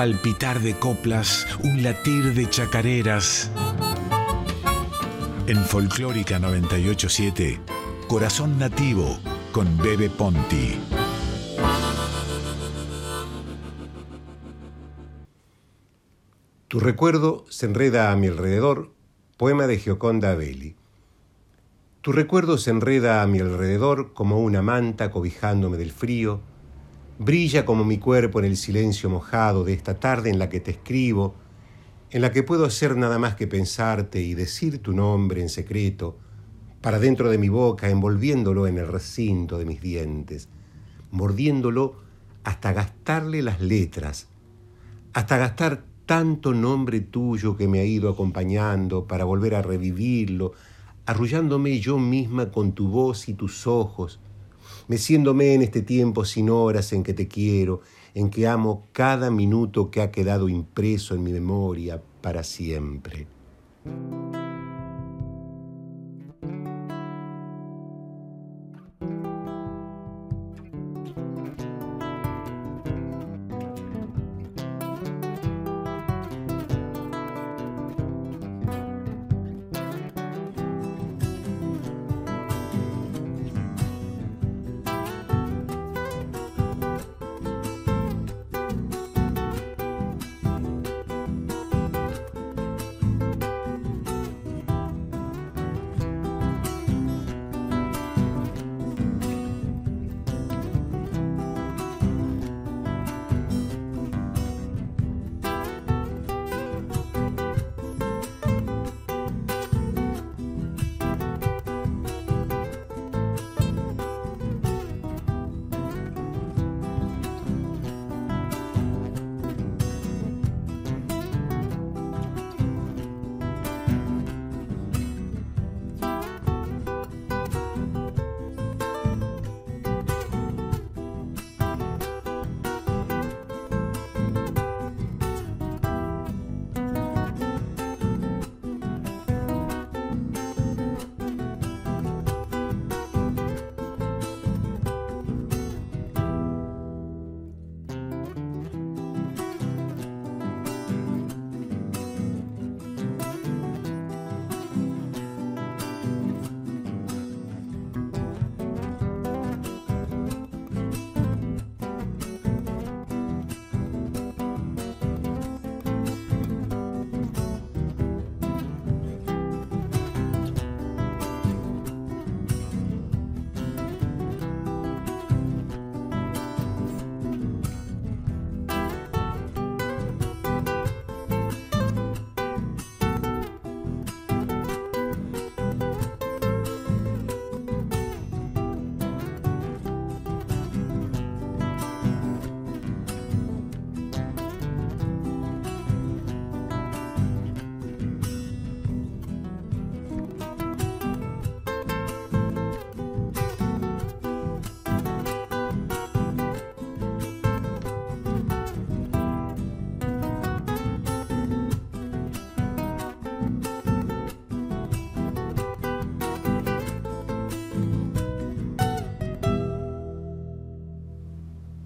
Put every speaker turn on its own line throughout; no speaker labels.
palpitar de coplas, un latir de chacareras. En Folclórica 987, Corazón Nativo con Bebe Ponti.
Tu recuerdo se enreda a mi alrededor, poema de Gioconda Belli. Tu recuerdo se enreda a mi alrededor como una manta cobijándome del frío, brilla como mi cuerpo en el silencio mojado de esta tarde en la que te escribo, en la que puedo hacer nada más que pensarte y decir tu nombre en secreto, para dentro de mi boca, envolviéndolo en el recinto de mis dientes, mordiéndolo hasta gastarle las letras, hasta gastar tanto nombre tuyo que me ha ido acompañando para volver a revivirlo, arrullándome yo misma con tu voz y tus ojos, meciéndome en este tiempo sin horas en que te quiero, en que amo cada minuto que ha quedado impreso en mi memoria para siempre.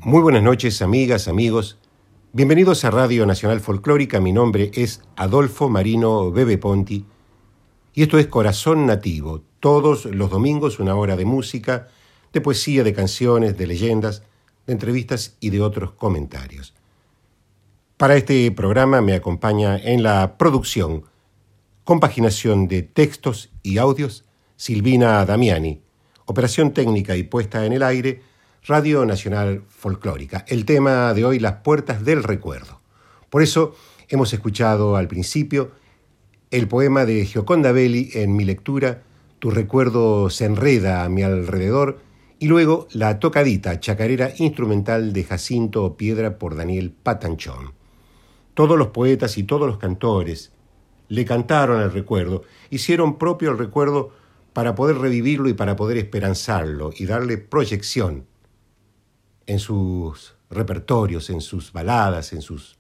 Muy buenas noches, amigas, amigos. Bienvenidos a Radio Nacional Folclórica. Mi nombre es Adolfo Marino Bebe Ponti y esto es Corazón Nativo. Todos los domingos una hora de música, de poesía, de canciones, de leyendas, de entrevistas y de otros comentarios. Para este programa me acompaña en la producción, compaginación de textos y audios, Silvina Damiani, operación técnica y puesta en el aire, Radio Nacional Folclórica. El tema de hoy, las puertas del recuerdo. Por eso hemos escuchado al principio el poema de Gioconda Belli en mi lectura, Tu recuerdo se enreda a mi alrededor, y luego la tocadita chacarera instrumental de Jacinto Piedra por Daniel Patanchón. Todos los poetas y todos los cantores le cantaron al recuerdo, hicieron propio el recuerdo para poder revivirlo y para poder esperanzarlo y darle proyección en sus repertorios, en sus baladas, en sus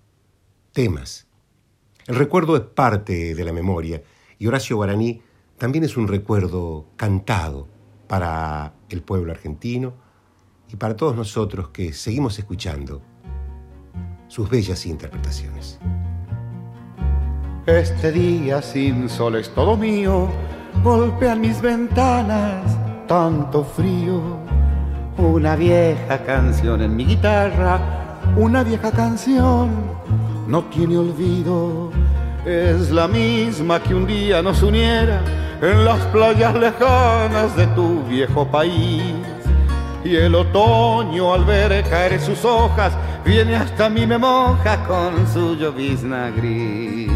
temas. El recuerdo es parte de la memoria y Horacio Guaraní también es un recuerdo cantado para el pueblo argentino y para todos nosotros que seguimos escuchando sus bellas interpretaciones.
Este día sin sol es todo mío, golpean mis ventanas tanto frío. Una vieja canción en mi guitarra, una vieja canción, no tiene olvido. Es la misma que un día nos uniera en las playas lejanas de tu viejo país. Y el otoño al ver caer sus hojas viene hasta mí me moja con su llovizna gris.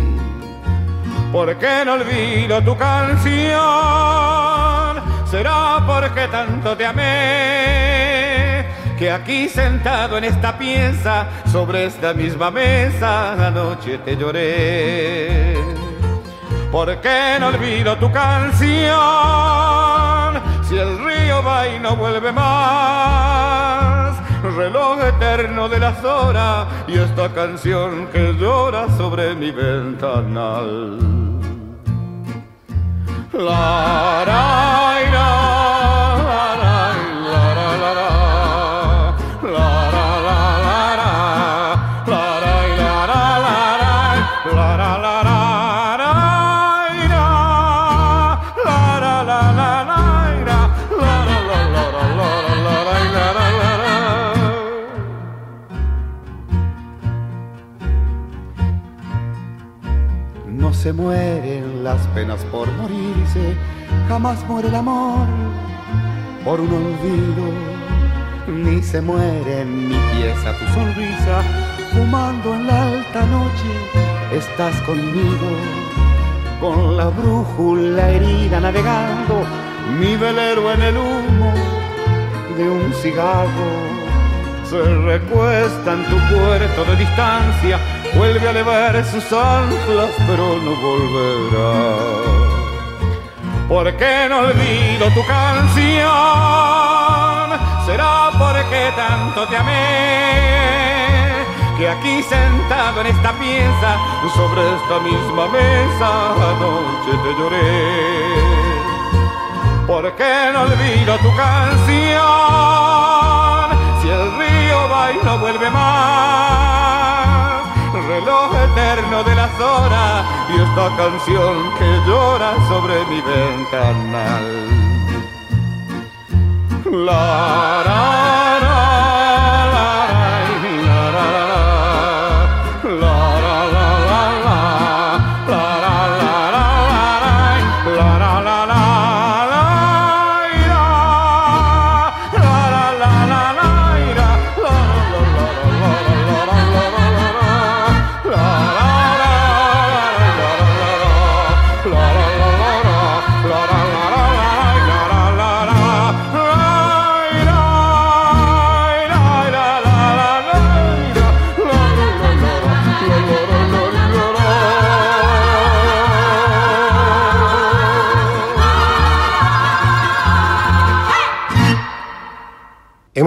¿Por qué no olvido tu canción? Será porque tanto te amé que aquí sentado en esta pieza, sobre esta misma mesa, anoche te lloré. ¿Por qué no olvido tu canción? Si el río va y no vuelve más, reloj eterno de las horas y esta canción que llora sobre mi ventanal. La, se mueren las penas por morirse, jamás muere el amor por un olvido, ni se muere en mi pieza tu sonrisa, fumando en la alta noche, estás conmigo, con la brújula herida navegando, mi velero en el humo de un cigarro, se recuesta en tu puerto de distancia, vuelve a elevar sus anclas, pero no volverá. ¿Por qué no olvido tu canción? Será porque tanto te amé, que aquí sentado en esta pieza, sobre esta misma mesa, anoche te lloré. ¿Por qué no olvido tu canción? Si el río va y no vuelve más eterno de las horas y esta canción que llora sobre mi ventanal.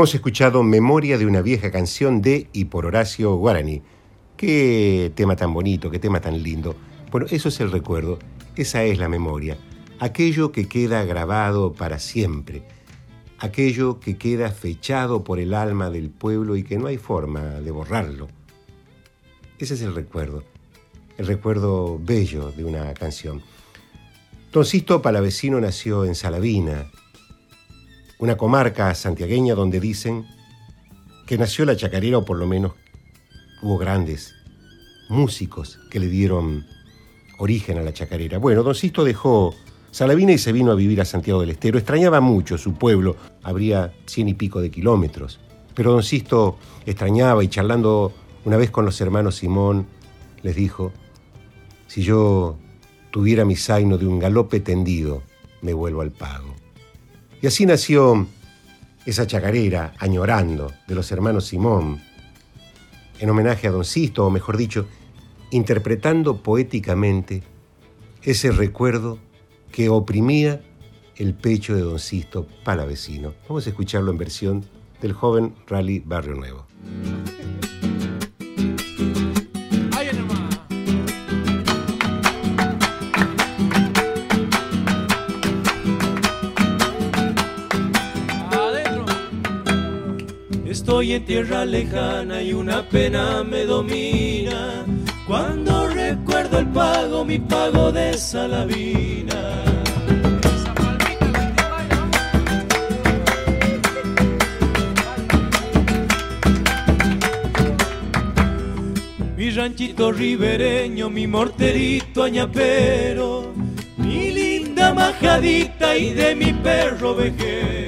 Hemos escuchado Memoria de una vieja canción de y por Horacio Guarani. Qué tema tan bonito, qué tema tan lindo. Bueno, eso es el recuerdo, esa es la memoria, aquello que queda grabado para siempre, aquello que queda fechado por el alma del pueblo y que no hay forma de borrarlo. Ese es el recuerdo, el recuerdo bello de una canción. Don Palavecino nació en Salavina, una comarca santiagueña donde dicen que nació la chacarera o por lo menos hubo grandes músicos que le dieron origen a la chacarera. Bueno, don Sisto dejó Salavina y se vino a vivir a Santiago del Estero. Extrañaba mucho su pueblo, habría cien y pico de kilómetros. Pero don Sisto extrañaba y charlando una vez con los hermanos Simón, les dijo, si yo tuviera mi zaino de un galope tendido, me vuelvo al pago. Y así nació esa chacarera, añorando, de los hermanos Simón, en homenaje a Don Sisto, o mejor dicho, interpretando poéticamente ese recuerdo que oprimía el pecho de Don Sisto Palavecino. Vamos a escucharlo en versión del joven Rally Barrio Nuevo.
Estoy en tierra lejana y una pena me domina. Cuando recuerdo el pago, mi pago de Salavina. Mi ranchito ribereño, mi morterito añapero, mi linda majadita y de mi perro vejero.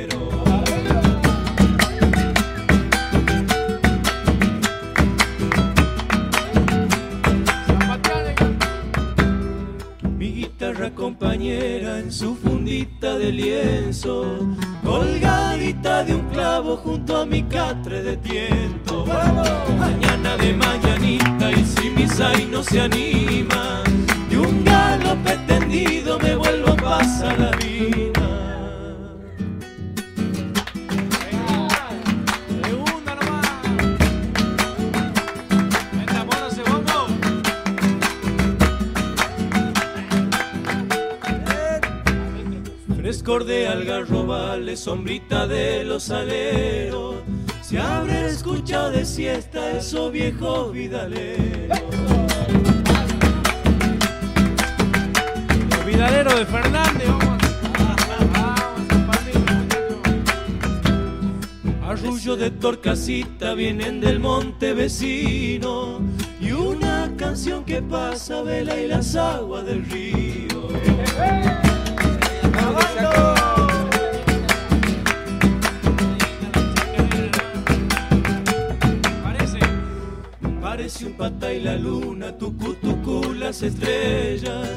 Su fundita de lienzo, colgadita de un clavo junto a mi catre de tiento. Mañana de mañanita y si mi sai no se anima, de algarrobales, sombrita de los aleros, se abre escucha de siesta esos viejos vidaleros.
Los vidaleros de Fernández,
Arrullo de torcasita vienen del monte vecino. Y una canción que pasa vela y las aguas del río. Parece un pata y la luna, tu tucu las estrellas,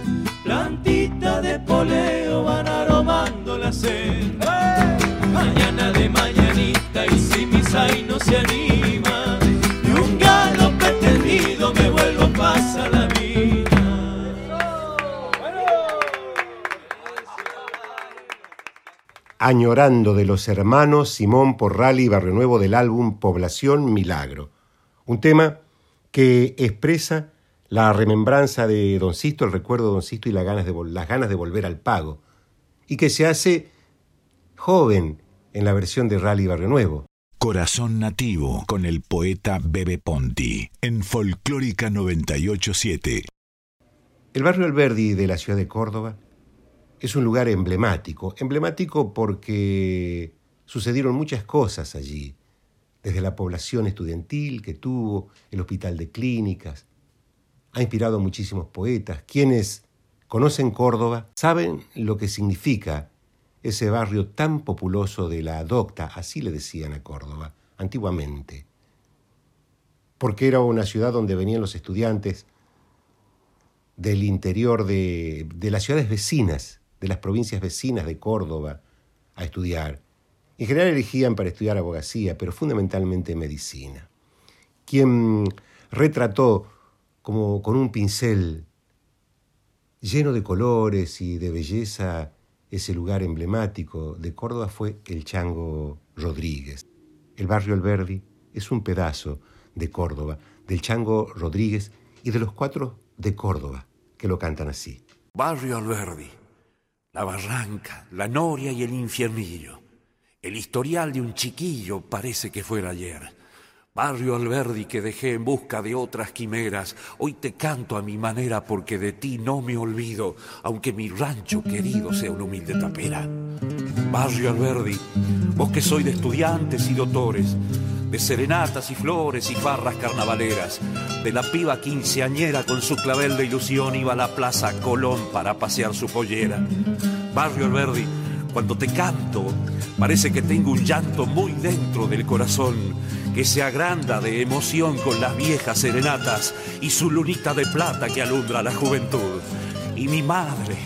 plantita de poleo van aromando la senda. Mañana de mañanita y si mi sai no se anima,
Añorando de los hermanos Simón Porral y Barrio Nuevo del álbum Población Milagro. Un tema que expresa la remembranza de Don Sisto, el recuerdo de Don Sisto y las ganas de, las ganas de volver al pago, y que se hace joven en la versión de Rally Barrio Nuevo.
Corazón Nativo con el poeta Bebe Ponti en Folclórica 987.
El barrio Alberdi de la ciudad de Córdoba es un lugar emblemático, emblemático porque sucedieron muchas cosas allí desde la población estudiantil que tuvo, el hospital de clínicas. Ha inspirado a muchísimos poetas. Quienes conocen Córdoba saben lo que significa ese barrio tan populoso de la Docta, así le decían a Córdoba, antiguamente. Porque era una ciudad donde venían los estudiantes del interior de, de las ciudades vecinas, de las provincias vecinas de Córdoba, a estudiar. En general elegían para estudiar abogacía, pero fundamentalmente medicina. Quien retrató como con un pincel lleno de colores y de belleza ese lugar emblemático de Córdoba fue el Chango Rodríguez. El barrio Alberdi es un pedazo de Córdoba, del Chango Rodríguez y de los cuatro de Córdoba, que lo cantan así.
Barrio Alberdi, la barranca, la noria y el infiernillo. El historial de un chiquillo parece que fuera ayer. Barrio Alberdi que dejé en busca de otras quimeras, hoy te canto a mi manera porque de ti no me olvido, aunque mi rancho querido sea una humilde tapera. Barrio Alberdi, vos que soy de estudiantes y doctores, de serenatas y flores y farras carnavaleras, de la piba quinceañera con su clavel de ilusión iba a la plaza Colón para pasear su pollera. Barrio Alberdi, cuando te canto, parece que tengo un llanto muy dentro del corazón que se agranda de emoción con las viejas serenatas y su lunita de plata que alumbra la juventud. Y mi madre,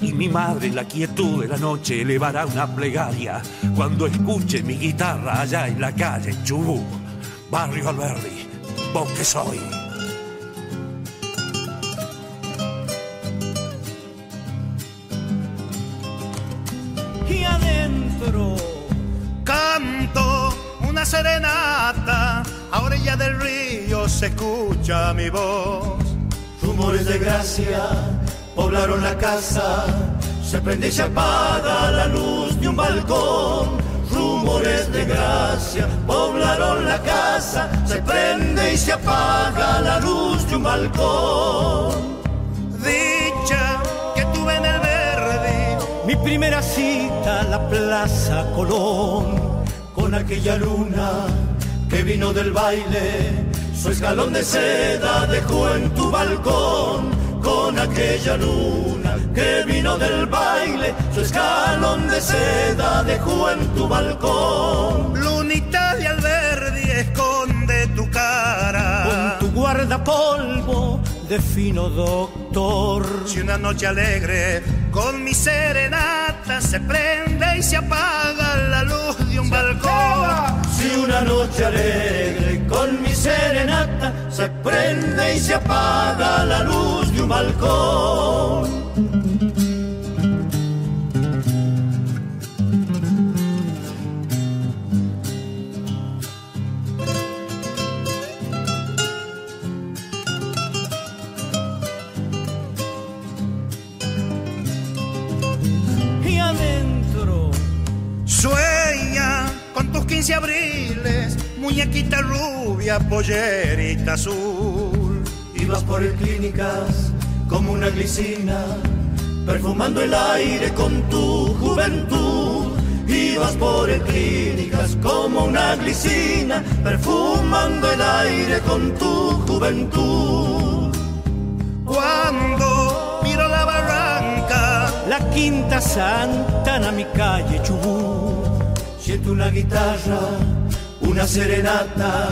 y mi madre en la quietud de la noche elevará una plegaria cuando escuche mi guitarra allá en la calle Chubú, Barrio Alberdi, vos que soy.
Canto una serenata, a orilla del río se escucha mi voz.
Rumores de gracia poblaron la casa, se prende y se apaga la luz de un balcón. Rumores de gracia poblaron la casa, se prende y se apaga la luz de un balcón.
Dicha que tuve en el verde,
mi primera cita la Plaza Colón,
con aquella luna que vino del baile, su escalón de seda dejó en tu balcón, con aquella luna que vino del baile, su escalón de seda dejó en tu balcón.
Lunita de Alberdi esconde tu cara.
Con tu guardapolvo de fino doctor.
Si una noche alegre con mi serenata se prende y se apaga la luz de un balcón.
Si una noche alegre con mi serenata se prende y se apaga la luz de un balcón.
Quince abriles, muñequita rubia, pollerita azul.
Ibas por el clínicas como una glicina, perfumando el aire con tu juventud. Ibas por el clínicas como una glicina, perfumando el aire con tu juventud.
Cuando miro la barranca,
la quinta santa en mi calle Chubut
Siento una guitarra, una serenata.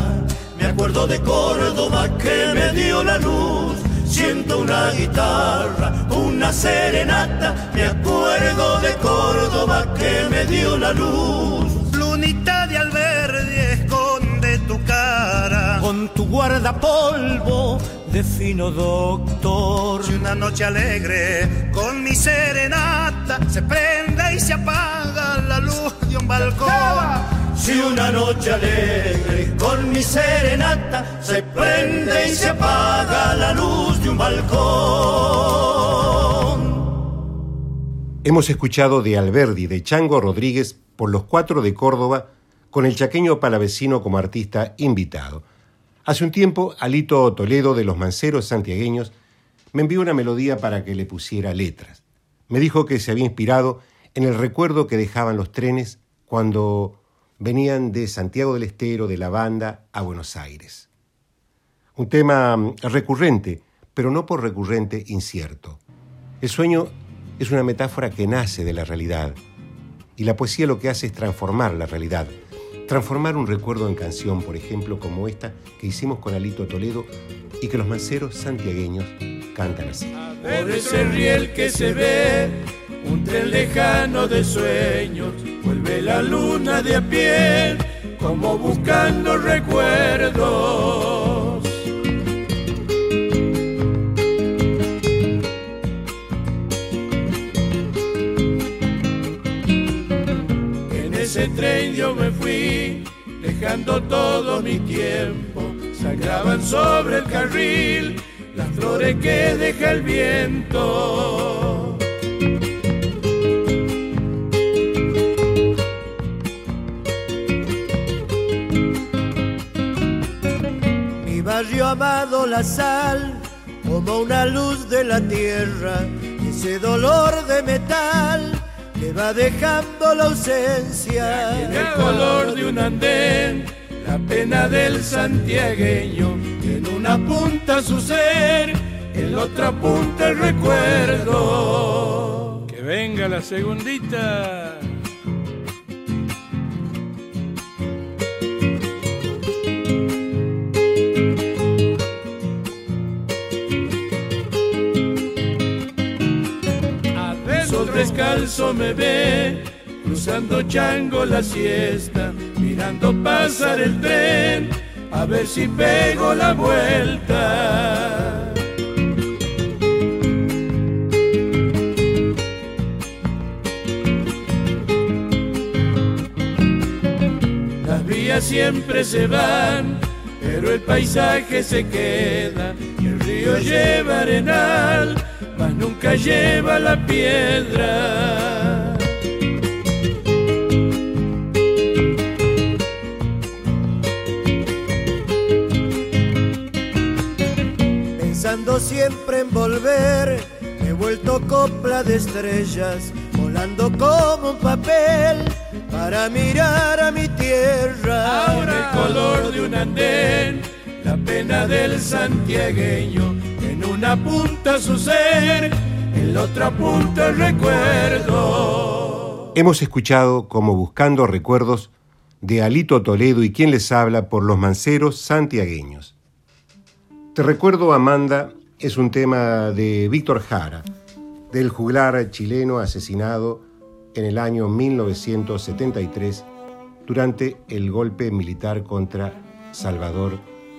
Me acuerdo de Córdoba que me dio la luz. Siento una guitarra, una serenata. Me acuerdo de Córdoba que me dio la luz.
Lunita de Alberdi esconde tu cara.
Con tu guardapolvo de fino doctor.
Si una noche alegre con mi serenata se prende y se apaga la luz de un balcón.
Si una noche alegre con mi serenata se prende y se apaga la luz de un balcón.
Hemos escuchado de Alberdi, de Chango Rodríguez, por los cuatro de Córdoba, con el chaqueño palavecino como artista invitado. Hace un tiempo, Alito Toledo de los Manceros Santiagueños me envió una melodía para que le pusiera letras. Me dijo que se había inspirado el recuerdo que dejaban los trenes cuando venían de Santiago del Estero, de la banda, a Buenos Aires. Un tema mm, recurrente, pero no por recurrente incierto. El sueño es una metáfora que nace de la realidad, y la poesía lo que hace es transformar la realidad, transformar un recuerdo en canción, por ejemplo, como esta que hicimos con Alito Toledo y que los manceros santiagueños cantan así.
Riel que se ve, un tren lejano de sueños, vuelve la luna de a pie, como buscando recuerdos. En ese tren yo me fui, dejando todo mi tiempo, sacaban sobre el carril las flores que deja el viento.
Amado la sal, como una luz de la tierra, ese dolor de metal que va dejando la ausencia.
En el color de un andén, la pena del santiagueño, en una punta su ser, en la otra punta el recuerdo. Que venga la segundita. Descalzo me ve, cruzando chango la siesta, mirando pasar el tren, a ver si pego la vuelta. Las vías siempre se van, pero el paisaje se queda y el río lleva arenal, nunca lleva la piedra.
Pensando siempre en volver, he vuelto copla de estrellas, volando como un papel para mirar a mi tierra.
Ahora el color de un andén, la pena del santiagueño en una punta su ser en la otra el recuerdo.
Hemos escuchado como Buscando Recuerdos de Alito Toledo y quien les habla por los manceros santiagueños. Te recuerdo, Amanda, es un tema de Víctor Jara, del juglar chileno asesinado en el año 1973 durante el golpe militar contra Salvador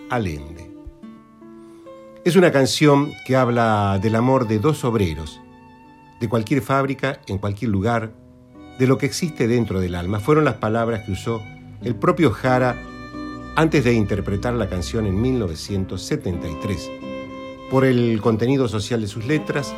Allende. Es una canción que habla del amor de dos obreros, de cualquier fábrica, en cualquier lugar, de lo que existe dentro del alma. Fueron las palabras que usó el propio Jara antes de interpretar la canción en 1973. Por el contenido social de sus letras,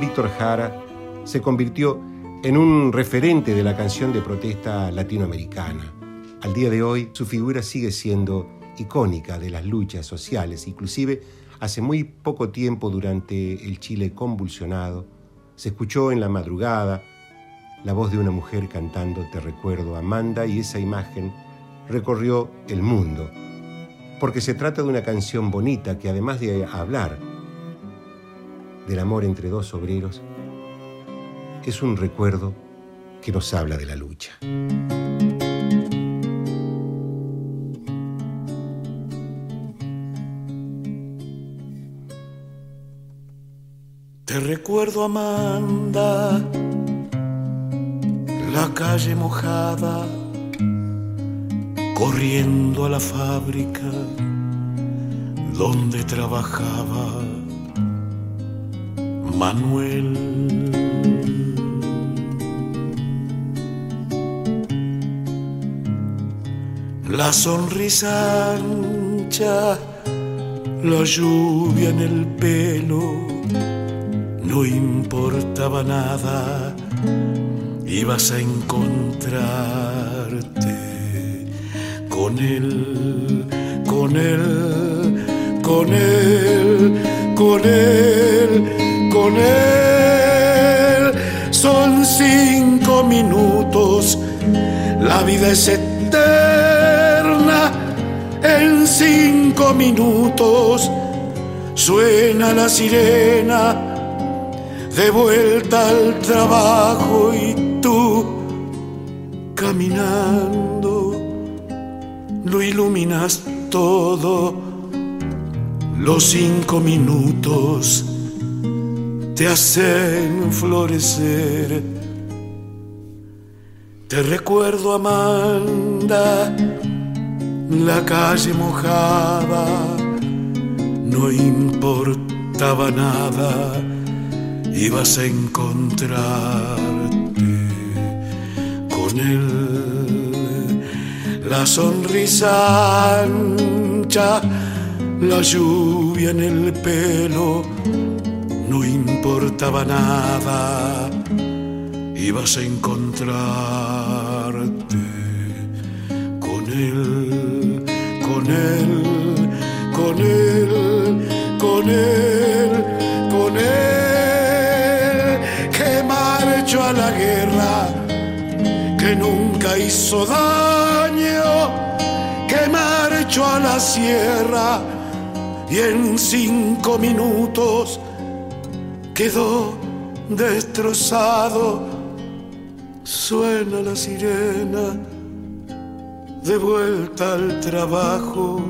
Víctor Jara se convirtió en un referente de la canción de protesta latinoamericana. Al día de hoy, su figura sigue siendo icónica de las luchas sociales. Inclusive, hace muy poco tiempo, durante el Chile convulsionado, se escuchó en la madrugada la voz de una mujer cantando Te recuerdo, Amanda, y esa imagen recorrió el mundo, porque se trata de una canción bonita que además de hablar del amor entre dos obreros, es un recuerdo que nos habla de la lucha.
Te recuerdo, Amanda, la calle mojada, corriendo a la fábrica donde trabajaba Manuel. La sonrisa ancha, la lluvia en el pelo, no importaba nada, ibas a encontrarte con él, con él, con él, con él con él. Son cinco minutos, la vida es eterna. En cinco minutos suena la sirena de vuelta al trabajo y tú caminando lo iluminas todo los cinco minutos te hacen florecer. Te recuerdo, Amanda, la calle mojada, no importaba nada, ibas a encontrarte con él. La sonrisa ancha, la lluvia en el pelo no importaba nada, ibas a encontrarte con él, con él, con él, con él, con él, la guerra, que nunca hizo daño, que marchó a la sierra y en cinco minutos quedó destrozado. Suena la sirena de vuelta al trabajo.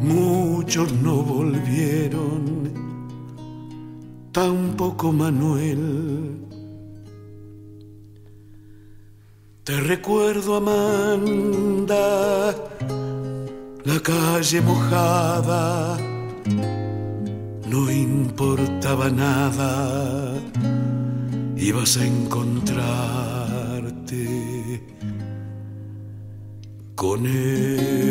Muchos no volvieron, tampoco Manuel. Te recuerdo, Amanda, la calle mojada no importaba nada, ibas a encontrarte con él.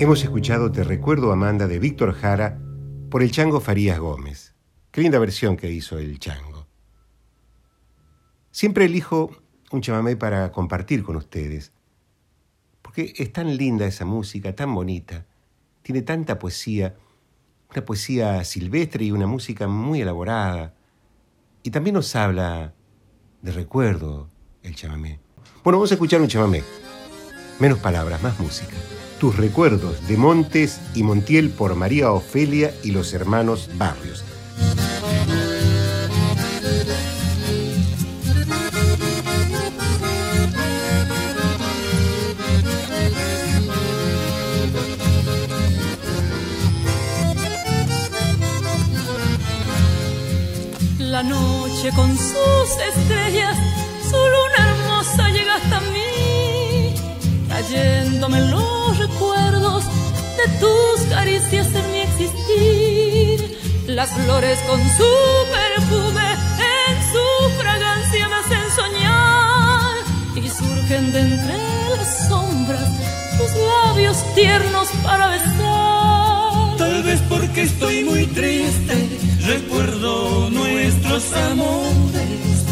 Hemos escuchado Te recuerdo Amanda de Víctor Jara por el Chango Farías Gómez. Qué linda versión que hizo el Chango. Siempre elijo un chamamé para compartir con ustedes porque es tan linda esa música, tan bonita, tiene tanta poesía, una poesía silvestre y una música muy elaborada, y también nos habla de recuerdo el chamamé. Bueno, vamos a escuchar un chamamé. Menos palabras, más música. Tus recuerdos de Montes y Montiel por María Ofelia y los hermanos Barrios.
La noche con sus estrellas, su luna hermosa llega hasta mí, trayéndome los Las flores con su perfume en su fragancia me hacen soñar y surgen de entre las sombras tus labios tiernos para besar.
Tal vez porque estoy muy triste, recuerdo nuestros amores.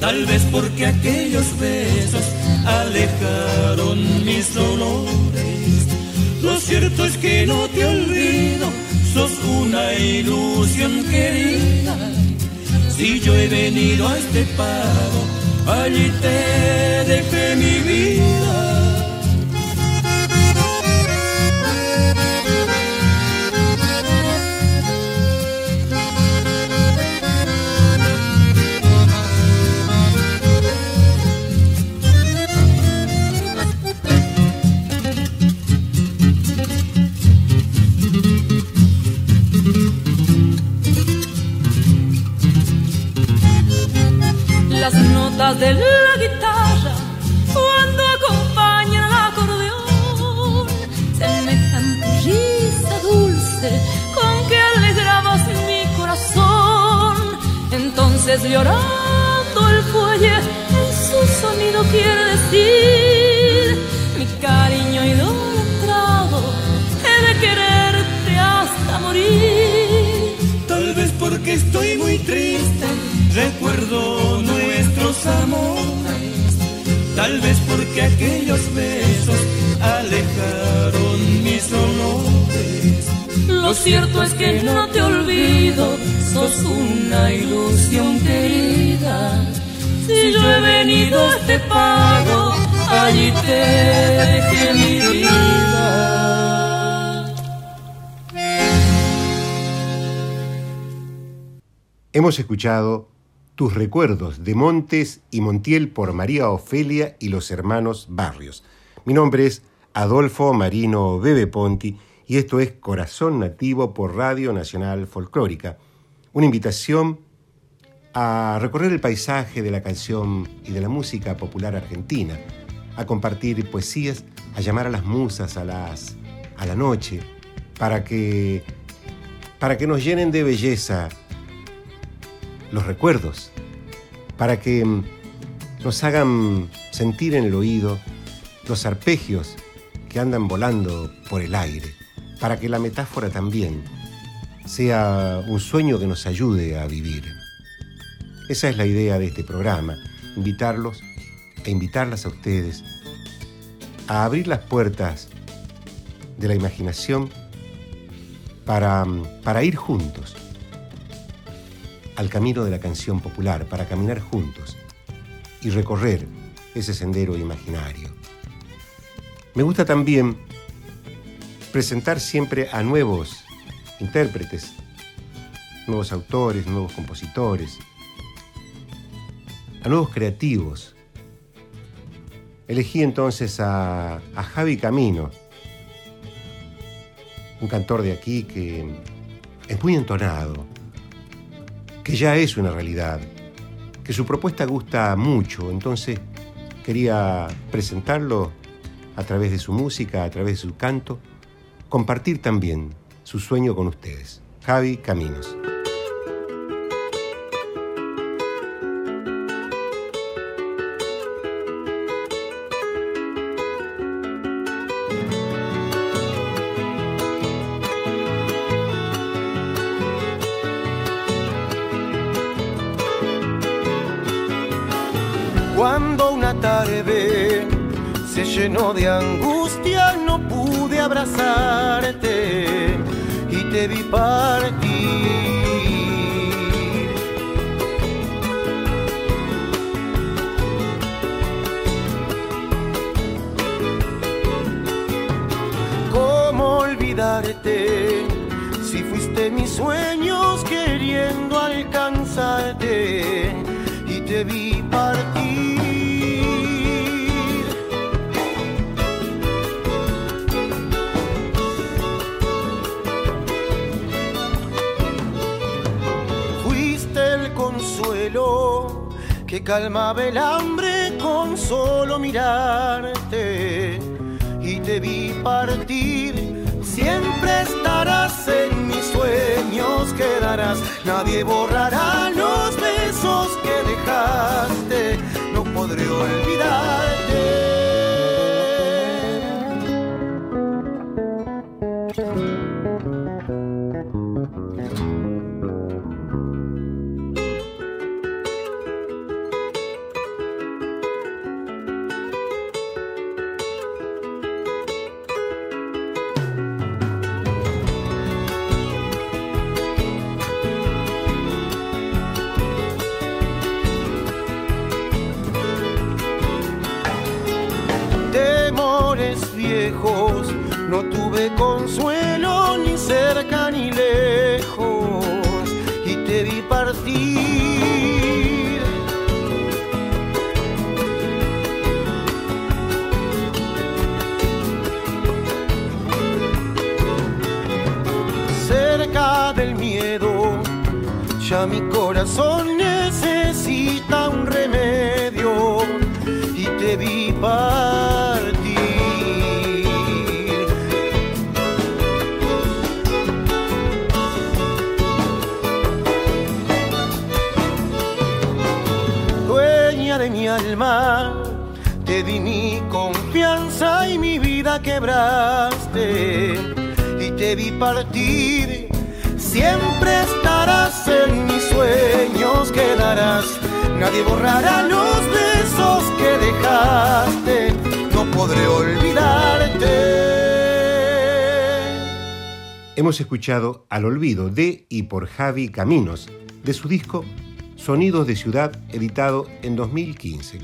Tal vez porque aquellos besos alejaron mis dolores. Lo cierto es que no te olvido, sos una ilusión querida. Si yo he venido a este pago, allí te dejé mi vida.
De la guitarra cuando acompañan al acordeón. Semejan tu risa dulce con que alegrabas mi corazón. Entonces llorando el fuelle en su sonido quiere decir mi cariño idolatrado he de quererte hasta morir.
Tal vez porque estoy muy triste, recuerdo nuestros amores. Tal vez porque aquellos besos alejaron mis dolores.
Lo cierto es que no te olvido, sos una ilusión querida. Si yo he venido a este pago, allí te dejé mi vida.
Hemos escuchado Tus recuerdos de Montes y Montiel por María Ofelia y los hermanos Barrios. Mi nombre es Adolfo Marino Bebe Ponti y esto es Corazón Nativo por Radio Nacional Folclórica. Una invitación a recorrer el paisaje de la canción y de la música popular argentina, a compartir poesías, a llamar a las musas a, las, a la noche, para que, para que nos llenen de belleza los recuerdos, para que mm, nos hagan sentir en el oído los arpegios que andan volando por el aire, para que la metáfora también sea un sueño que nos ayude a vivir. Esa es la idea de este programa, invitarlos e invitarlas a ustedes a abrir las puertas de la imaginación para, mm, para ir juntos al camino de la canción popular, para caminar juntos y recorrer ese sendero imaginario. Me gusta también presentar siempre a nuevos intérpretes, nuevos autores, nuevos compositores, a nuevos creativos. Elegí entonces a, Javi Camino, un cantor de aquí que es muy entonado, que ya es una realidad, que su propuesta gusta mucho, entonces quería presentarlo a través de su música, a través de su canto, compartir también su sueño con ustedes. Javi Caminos.
Se llenó calmaba el hambre con solo mirarte y te vi partir. Siempre estarás en mis sueños, quedarás, nadie borrará los besos que dejaste, no podré olvidarte. No tuve consuelo ni cerca ni lejos y te vi partir. Cerca del miedo, ya mi corazón quebraste y te vi partir. Siempre estarás en mis sueños, quedarás. Nadie borrará los besos que dejaste, no podré olvidarte.
Hemos escuchado Al Olvido de y por Javi Caminos, de su disco Sonidos de Ciudad, editado en 2015.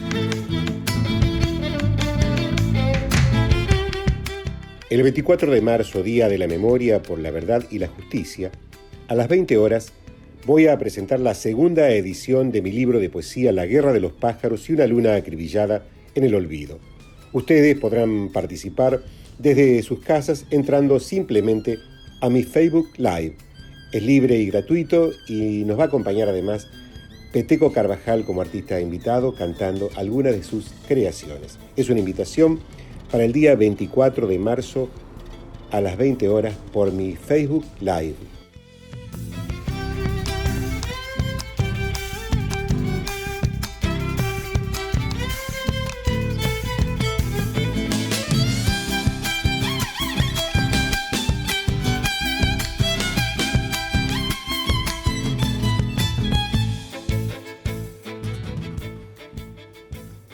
El 24 de marzo, Día de la Memoria por la Verdad y la Justicia, a las 20 horas voy a presentar la segunda edición de mi libro de poesía La Guerra de los Pájaros y una luna acribillada en el olvido. Ustedes podrán participar desde sus casas entrando simplemente a mi Facebook Live. Es libre y gratuito y nos va a acompañar además Peteco Carvajal como artista invitado cantando algunas de sus creaciones. Es una invitación para el día 24 de marzo a las 20 horas por mi Facebook Live.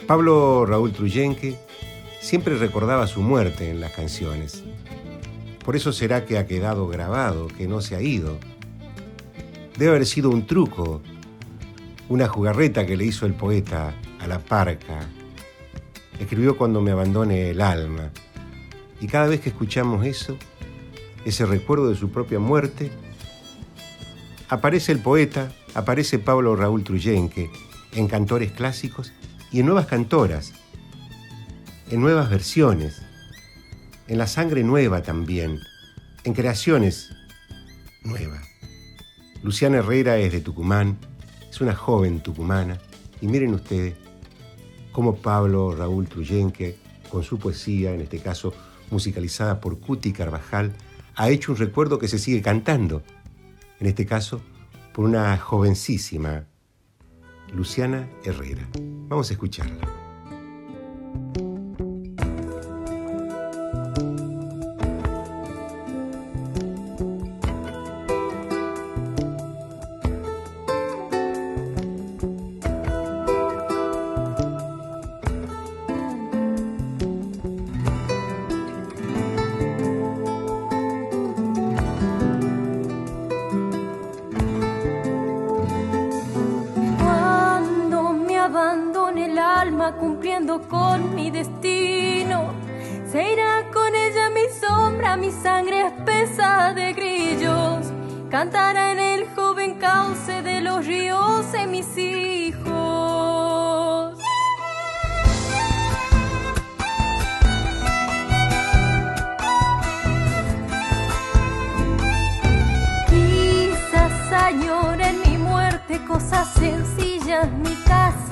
Pablo Raúl Truyenque siempre recordaba su muerte en las canciones. Por eso será que ha quedado grabado, que no se ha ido. Debe haber sido un truco, una jugarreta que le hizo el poeta a la parca. Escribió cuando me abandone el alma. Y cada vez que escuchamos eso, ese recuerdo de su propia muerte, aparece el poeta, aparece Pablo Raúl Truyenque en cantores clásicos y en nuevas cantoras, en nuevas versiones, en la sangre nueva también, en creaciones nuevas. Luciana Herrera es de Tucumán, es una joven tucumana, y miren ustedes cómo Pablo Raúl Truyenque, con su poesía, en este caso musicalizada por Cuti Carvajal, ha hecho un recuerdo que se sigue cantando, en este caso por una jovencísima Luciana Herrera. Vamos a escucharla.
Cumpliendo con mi destino. Se irá con ella mi sombra, mi sangre espesa de grillos. Cantará en el joven cauce de los ríos en mis hijos. Quizás añoren mi muerte, cosas sencillas, mi casa,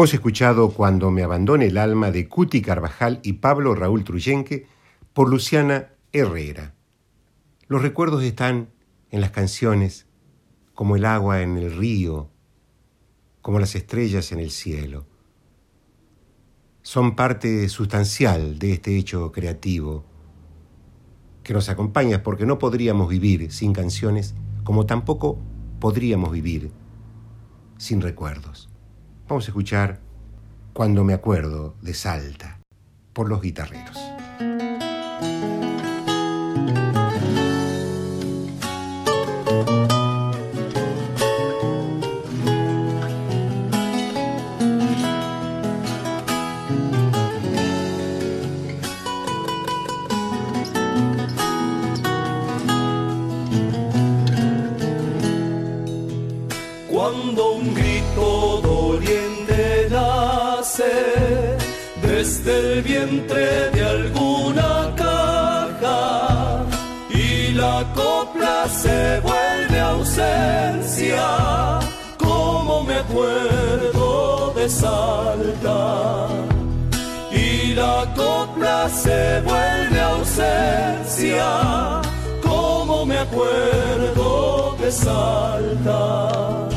Hemos escuchado Cuando me abandone el alma de Cuti Carvajal y Pablo Raúl Truyenque por Luciana Herrera. Los recuerdos están en las canciones, como el agua en el río, como las estrellas en el cielo. Son parte sustancial de este hecho creativo que nos acompaña porque no podríamos vivir sin canciones, como tampoco podríamos vivir sin recuerdos. Vamos a escuchar Cuando me acuerdo de Salta por los guitarreros.
El vientre de alguna caja y la copla se vuelve ausencia, como me acuerdo de Salta. Y la copla se vuelve ausencia, como me acuerdo de Salta.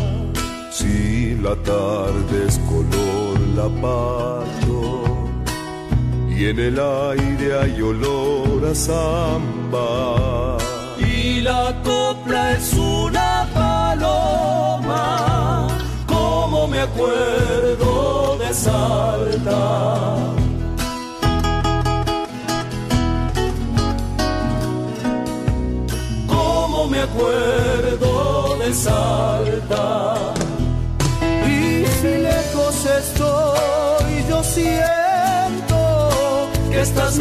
Si la tarde es color lapato en el aire hay olor a samba.
Y la copla es una paloma, como me acuerdo de Salta. Como me acuerdo de Salta.
Y si lejos estoy, yo siempre
que estás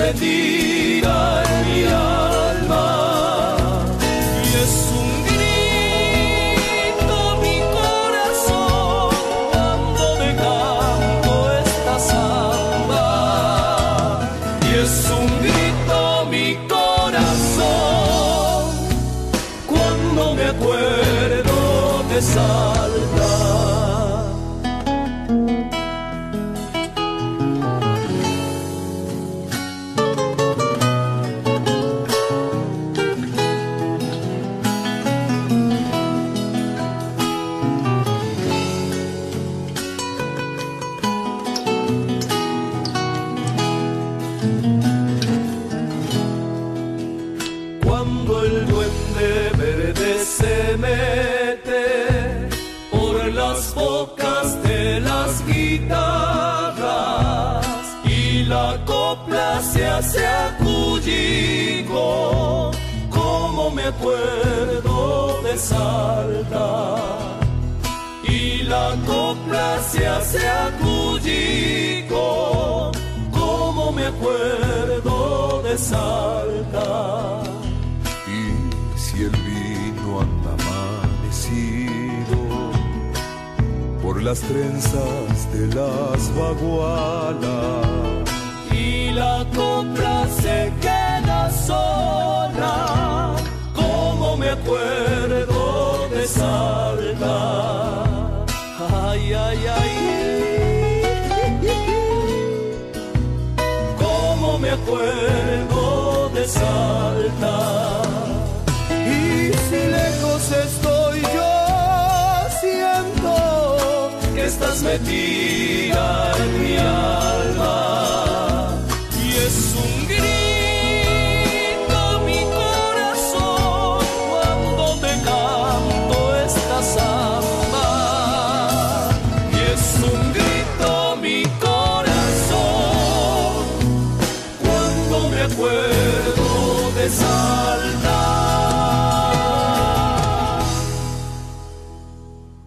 de Salta.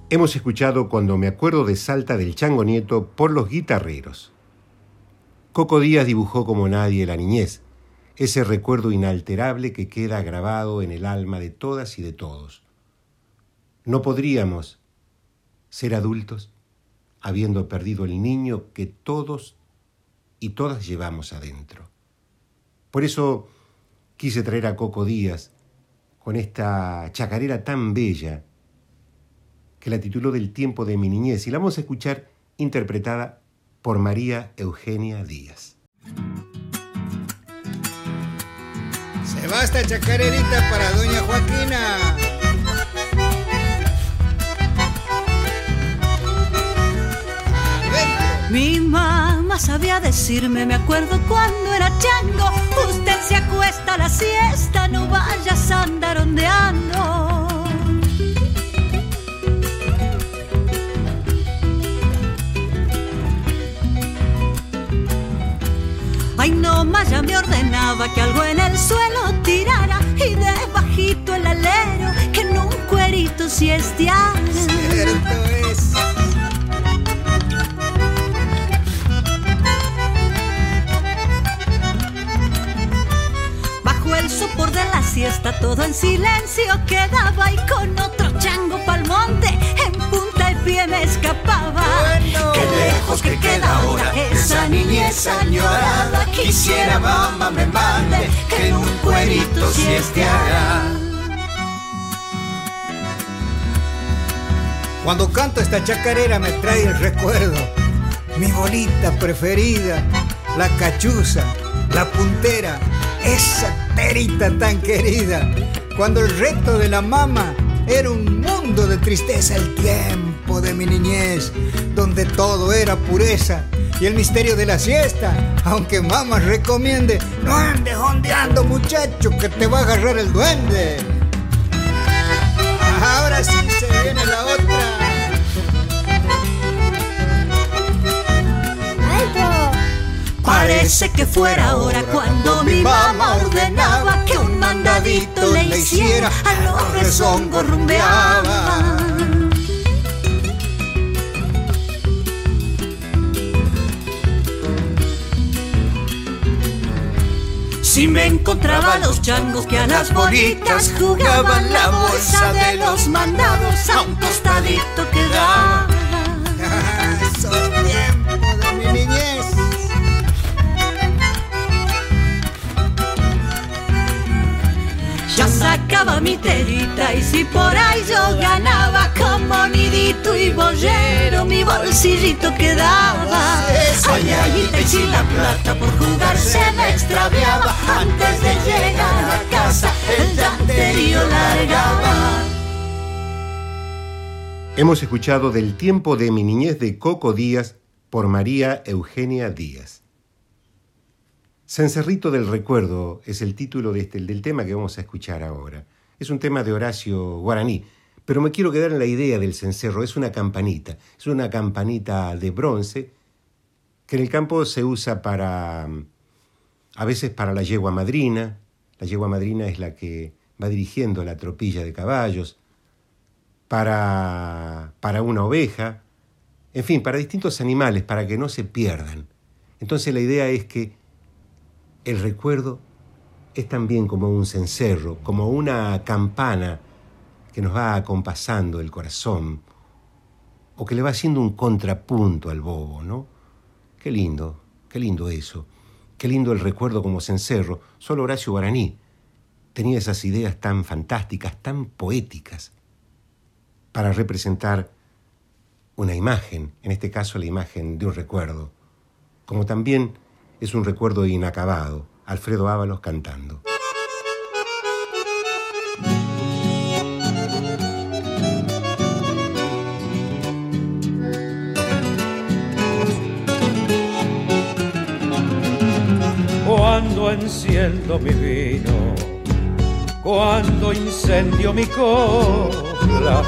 Hemos escuchado Cuando me acuerdo de Salta del Chango Nieto por los guitarreros. Coco Díaz dibujó como nadie la niñez, ese recuerdo inalterable que queda grabado en el alma de todas y de todos. No podríamos ser adultos habiendo perdido el niño que todos y todas llevamos adentro. Por eso quise traer a Coco Díaz con esta chacarera tan bella que la tituló Del tiempo de mi niñez y la vamos a escuchar interpretada por María Eugenia Díaz.
Se va esta chacarerita para doña Joaquina.
Mi sabía decirme, me acuerdo cuando era chango, usted se acuesta a la siesta, no vayas a andar ondeando. Ay, no más ya me ordenaba que algo en el suelo tirara y debajito el alero que en un cuerito siesteara.
Cierto es.
Siesta todo en silencio quedaba y con otro chango pa'l monte en punta de pie me escapaba.
Qué
lejos que queda ahora esa niñez añorada. Quisiera mamá me mande que en un cuerito siesteara.
Cuando canto esta chacarera me trae el recuerdo. Mi bolita preferida, la cachuza, la puntera, esa perita tan querida. Cuando el reto de la mama era un mundo de tristeza, el tiempo de mi niñez, donde todo era pureza. Y el misterio de la siesta, aunque mamá recomiende, no andes ondeando muchacho que te va a agarrar el duende. Ahora sí se viene la otra.
Parece que fuera ahora cuando mi mamá ordenaba que un mandadito le hiciera a los rezongos rumbeaba. Si me encontraba los changos que a las bolitas jugaban la bolsa de los mandados a un tostadito quedaba. Sacaba mi terita y si por ahí yo ganaba como nidito y bollero mi bolsillito quedaba. Ay, ay, y si la plata por jugar se me extraviaba antes de llegar a casa el llanterío largaba.
Hemos escuchado Del tiempo de mi niñez de Coco Díaz por María Eugenia Díaz. Cencerrito del Recuerdo es el título este, del tema que vamos a escuchar ahora. Es un tema de Horacio Guaraní, pero me quiero quedar en la idea del cencerro. Es una campanita, es una campanita de bronce que en el campo se usa para, a veces para la yegua madrina. La yegua madrina es la que va dirigiendo la tropilla de caballos, para, para una oveja, en fin, para distintos animales, para que no se pierdan. Entonces la idea es que el recuerdo es también como un cencerro, como una campana que nos va acompasando el corazón, o que le va haciendo un contrapunto al bobo, ¿no? Qué lindo, qué lindo eso, qué lindo el recuerdo como cencerro. Solo Horacio Guaraní tenía esas ideas tan fantásticas, tan poéticas, para representar una imagen, en este caso la imagen de un recuerdo, como también es un recuerdo inacabado, Alfredo Ábalos cantando.
Cuando enciendo mi vino, cuando incendio mi copla,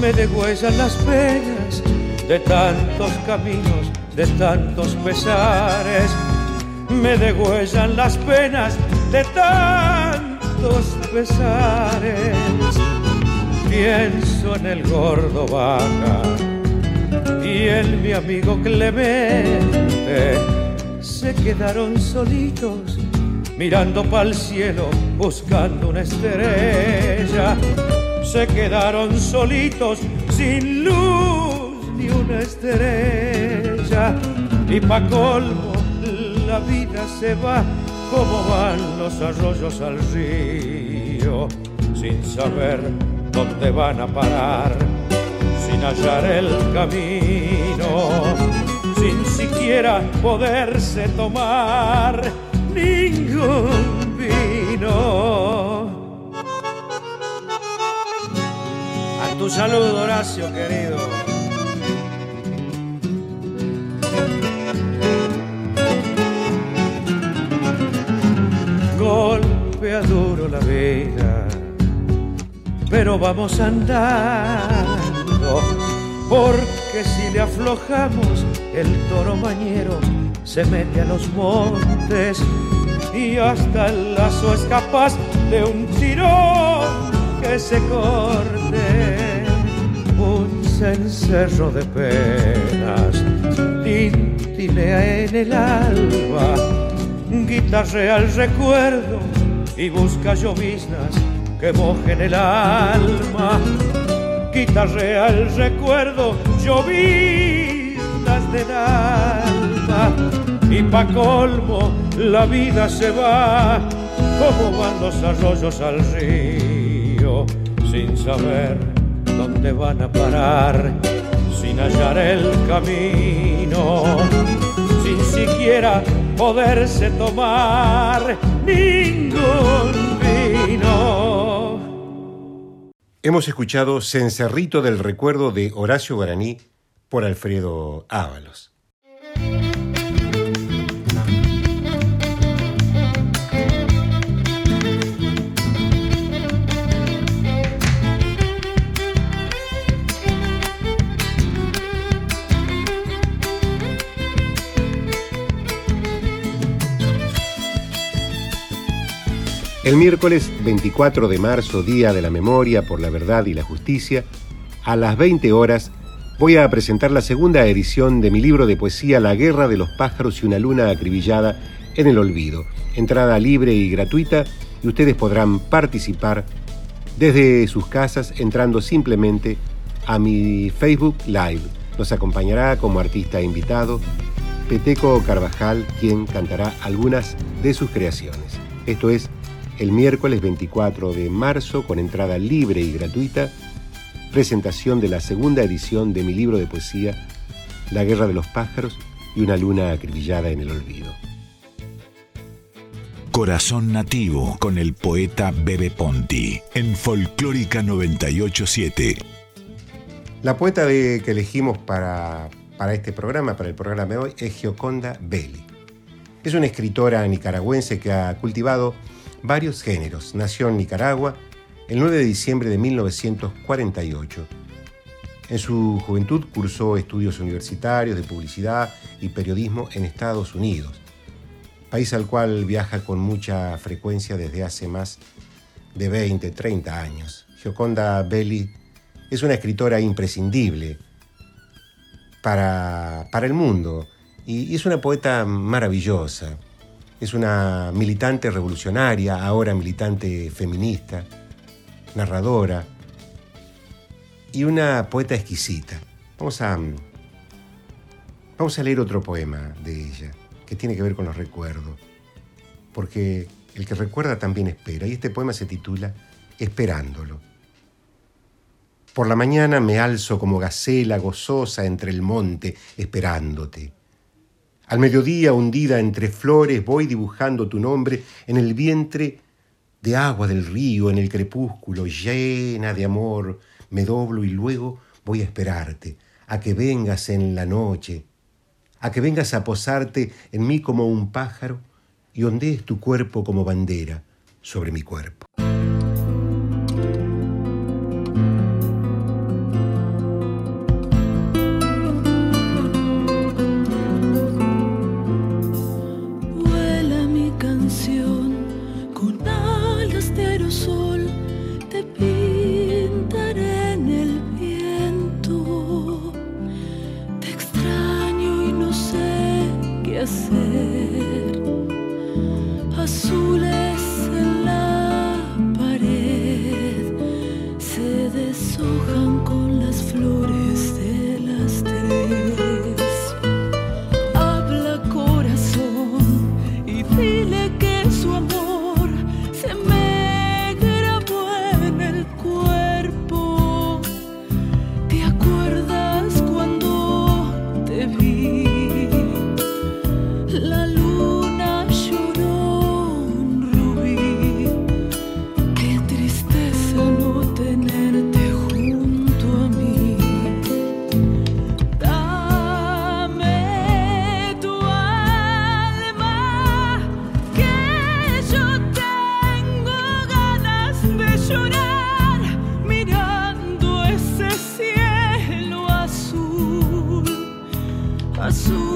me degüellan las penas de tantos caminos, de tantos pesares, me degüellan las penas de tantos pesares. Pienso en el gordo vaca y en mi amigo Clemente, se quedaron solitos mirando para el cielo buscando una estrella. Se quedaron solitos sin luz ni una estrella. Y pa' colmo la vida se va como van los arroyos al río, sin saber dónde van a parar, sin hallar el camino, sin siquiera poderse tomar ningún vino. A tu salud, Horacio querido. Golpea duro la vida, pero vamos andando, porque si le aflojamos el toro mañero se mete a los montes y hasta el lazo es capaz de un tirón que se corte. Un cencerro de penas tintilea en el alba, guitarrea el recuerdo y busca lloviznas que mojen el alma. Guitarrea el recuerdo, lloviznas del alma y pa' colmo la vida se va como van los arroyos al río sin saber dónde van a parar sin hallar el camino sin siquiera poderse tomar
Hemos escuchado Cencerrito del Recuerdo de Horacio Guaraní por Alfredo Ábalos. El miércoles 24 de marzo, Día de la Memoria por la Verdad y la Justicia, a las 20 horas voy a presentar la segunda edición de mi libro de poesía La Guerra de los Pájaros y una Luna Acribillada en el olvido. Entrada libre y gratuita y ustedes podrán participar desde sus casas entrando simplemente a mi Facebook Live. Nos acompañará como artista invitado Peteco Carvajal, quien cantará algunas de sus creaciones. Esto es el miércoles 24 de marzo con entrada libre y gratuita, presentación de la segunda edición de mi libro de poesía La Guerra de los Pájaros y una luna acribillada en el olvido.
Corazón Nativo con el poeta Bebe Ponti en Folclórica 987.
La poeta de, que elegimos para, para este programa, para el programa de hoy, es Gioconda Belli. Es una escritora nicaragüense que ha cultivado varios géneros. Nació en Nicaragua el 9 de diciembre de 1948. En su juventud cursó estudios universitarios de publicidad y periodismo en Estados Unidos, país al cual viaja con mucha frecuencia desde hace más de 20, 30 años. Gioconda Belli es una escritora imprescindible para, para el mundo y es una poeta maravillosa. Es una militante revolucionaria, ahora militante feminista, narradora y una poeta exquisita. Vamos a, vamos a leer otro poema de ella que tiene que ver con los recuerdos, porque el que recuerda también espera, y este poema se titula Esperándolo. Por la mañana me alzo como gacela gozosa entre el monte, esperándote. Al mediodía, hundida entre flores, voy dibujando tu nombre en el vientre de agua del río, en el crepúsculo, llena de amor, me doblo y luego voy a esperarte, a que vengas en la noche, a que vengas a posarte en mí como un pájaro y ondees tu cuerpo como bandera sobre mi cuerpo. azul.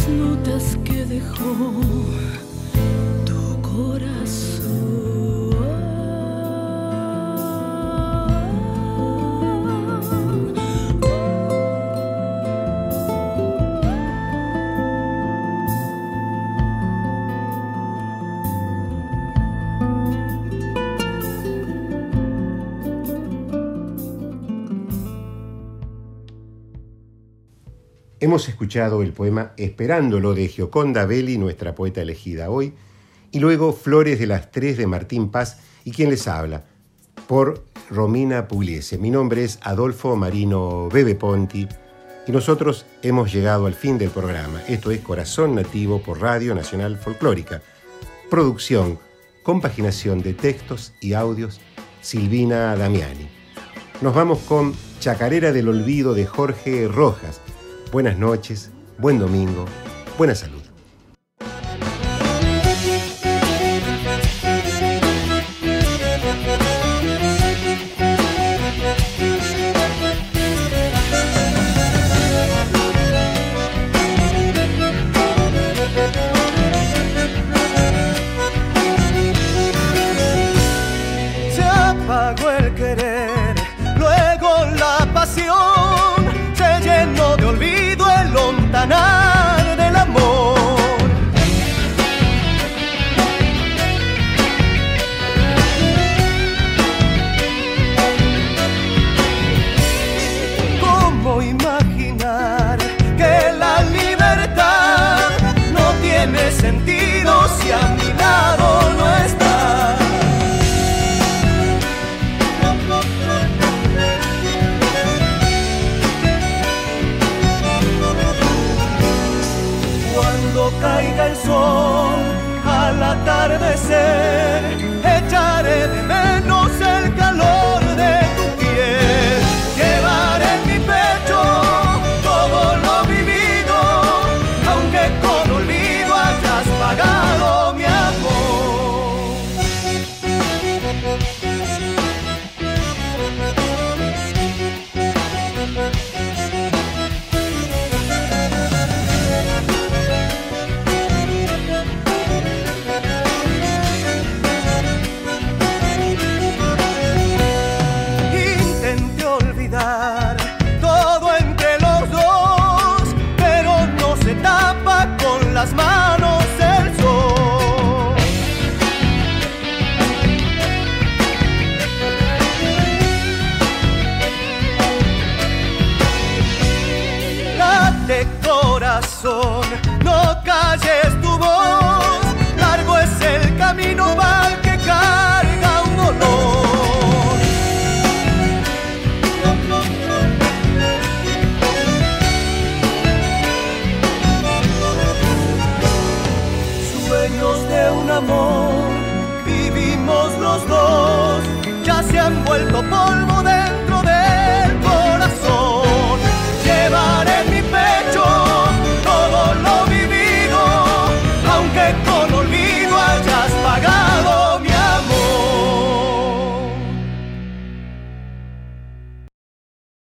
las notas que dejó tu corazón.
Hemos escuchado el poema Esperándolo de Gioconda Belli, nuestra poeta elegida hoy, y luego Flores de las Tres de Martín Paz y quien les habla, por Romina Pugliese. Mi nombre es Adolfo Marino Bebe Ponti y nosotros hemos llegado al fin del programa. Esto es Corazón Nativo por Radio Nacional Folclórica. Producción, compaginación de textos y audios, Silvina Damiani. Nos vamos con Chacarera del Olvido de Jorge Rojas. Buenas noches, buen domingo, buena salud.